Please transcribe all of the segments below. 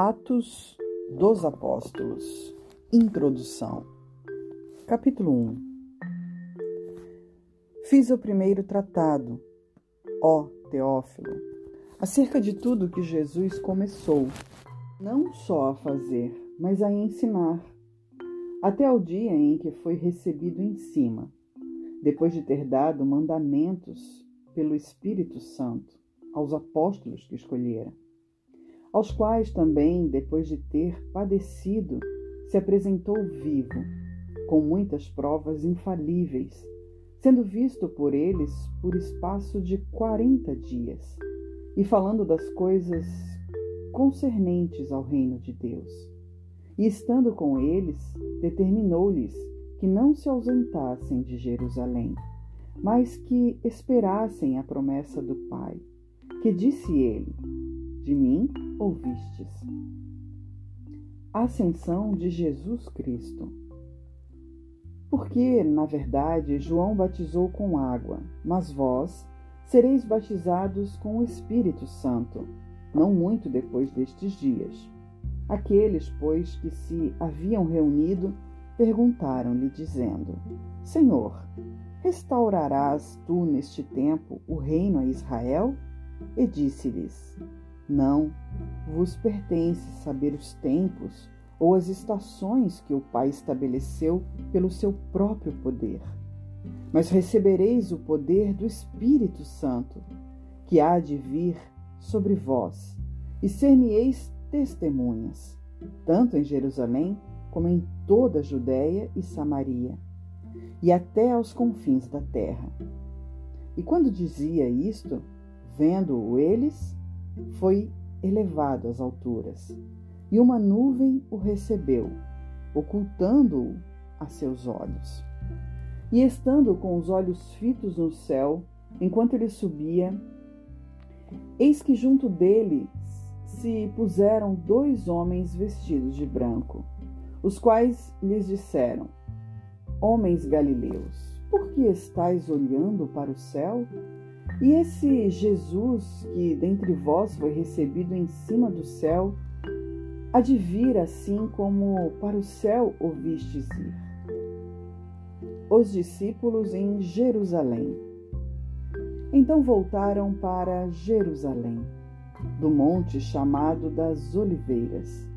Atos dos Apóstolos. Introdução. Capítulo 1 Fiz o primeiro tratado, ó Teófilo, acerca de tudo que Jesus começou, não só a fazer, mas a ensinar, até o dia em que foi recebido em cima, depois de ter dado mandamentos pelo Espírito Santo aos apóstolos que escolhera aos quais também, depois de ter padecido, se apresentou vivo, com muitas provas infalíveis, sendo visto por eles por espaço de quarenta dias, e falando das coisas concernentes ao reino de Deus. E estando com eles, determinou-lhes que não se ausentassem de Jerusalém, mas que esperassem a promessa do Pai, que disse ele: de mim ouvistes. Ascensão de Jesus Cristo. Porque, na verdade, João batizou com água, mas vós sereis batizados com o Espírito Santo, não muito depois destes dias. Aqueles, pois, que se haviam reunido, perguntaram-lhe, dizendo: Senhor, restaurarás tu neste tempo o reino a Israel? E disse-lhes: não vos pertence saber os tempos ou as estações que o Pai estabeleceu pelo seu próprio poder. Mas recebereis o poder do Espírito Santo, que há de vir sobre vós, e ser-me-eis testemunhas, tanto em Jerusalém como em toda a Judéia e Samaria, e até aos confins da terra. E quando dizia isto, vendo-o eles, foi elevado às alturas, e uma nuvem o recebeu, ocultando-o a seus olhos. E estando com os olhos fitos no céu, enquanto ele subia, eis que junto dele se puseram dois homens vestidos de branco, os quais lhes disseram: Homens galileus, por que estáis olhando para o céu? E esse Jesus que dentre vós foi recebido em cima do céu, vir assim como para o céu ouvistes ir. Os discípulos em Jerusalém. Então voltaram para Jerusalém, do monte chamado das Oliveiras,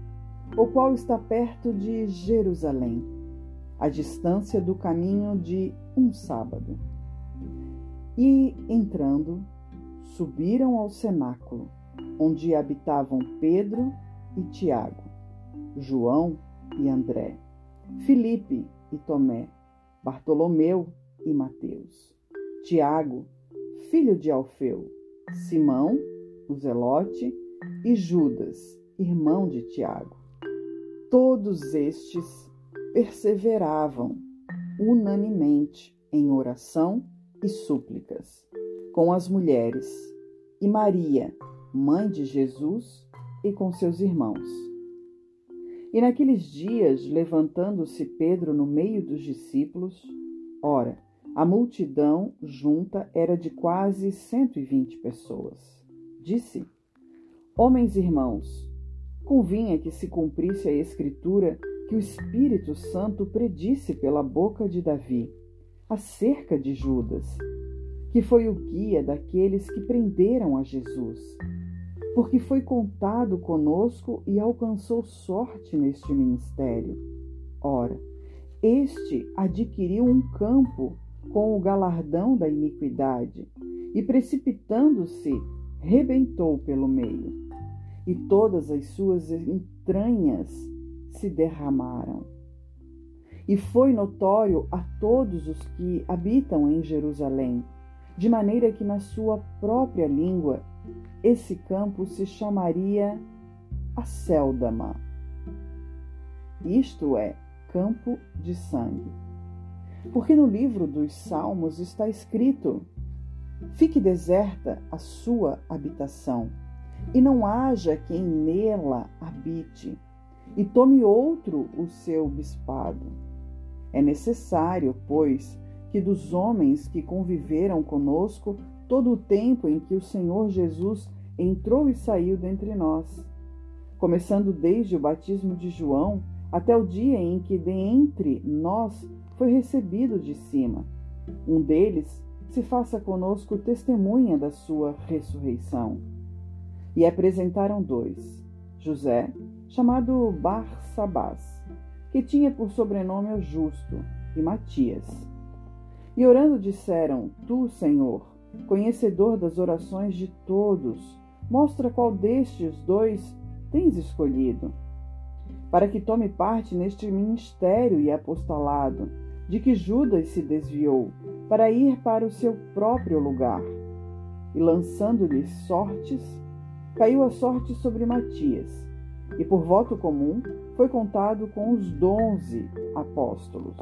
o qual está perto de Jerusalém, à distância do caminho de um sábado. E, entrando, subiram ao cenáculo, onde habitavam Pedro e Tiago, João e André, Filipe e Tomé, Bartolomeu e Mateus, Tiago, filho de Alfeu, Simão, o Zelote, e Judas, irmão de Tiago. Todos estes perseveravam unanimemente em oração e súplicas com as mulheres, e Maria, mãe de Jesus, e com seus irmãos. E naqueles dias, levantando-se Pedro no meio dos discípulos, ora, a multidão junta era de quase cento e vinte pessoas. Disse: Homens irmãos, convinha que se cumprisse a Escritura que o Espírito Santo predisse pela boca de Davi acerca de Judas, que foi o guia daqueles que prenderam a Jesus, porque foi contado conosco e alcançou sorte neste ministério. Ora, este adquiriu um campo com o galardão da iniquidade e, precipitando-se, rebentou pelo meio, e todas as suas entranhas se derramaram. E foi notório a todos os que habitam em Jerusalém, de maneira que na sua própria língua esse campo se chamaria Acéldama. Isto é, campo de sangue. Porque no livro dos Salmos está escrito: Fique deserta a sua habitação, e não haja quem nela habite, e tome outro o seu bispado. É necessário, pois, que dos homens que conviveram conosco todo o tempo em que o Senhor Jesus entrou e saiu dentre nós, começando desde o batismo de João até o dia em que de entre nós foi recebido de cima. Um deles se faça conosco testemunha da sua ressurreição. E apresentaram dois: José, chamado Barsabás, que tinha por sobrenome o Justo, e Matias. E orando disseram: Tu, Senhor, conhecedor das orações de todos, mostra qual destes dois tens escolhido, para que tome parte neste ministério e apostolado, de que Judas se desviou, para ir para o seu próprio lugar. E lançando-lhe sortes, caiu a sorte sobre Matias, e por voto comum foi contado com os doze apóstolos.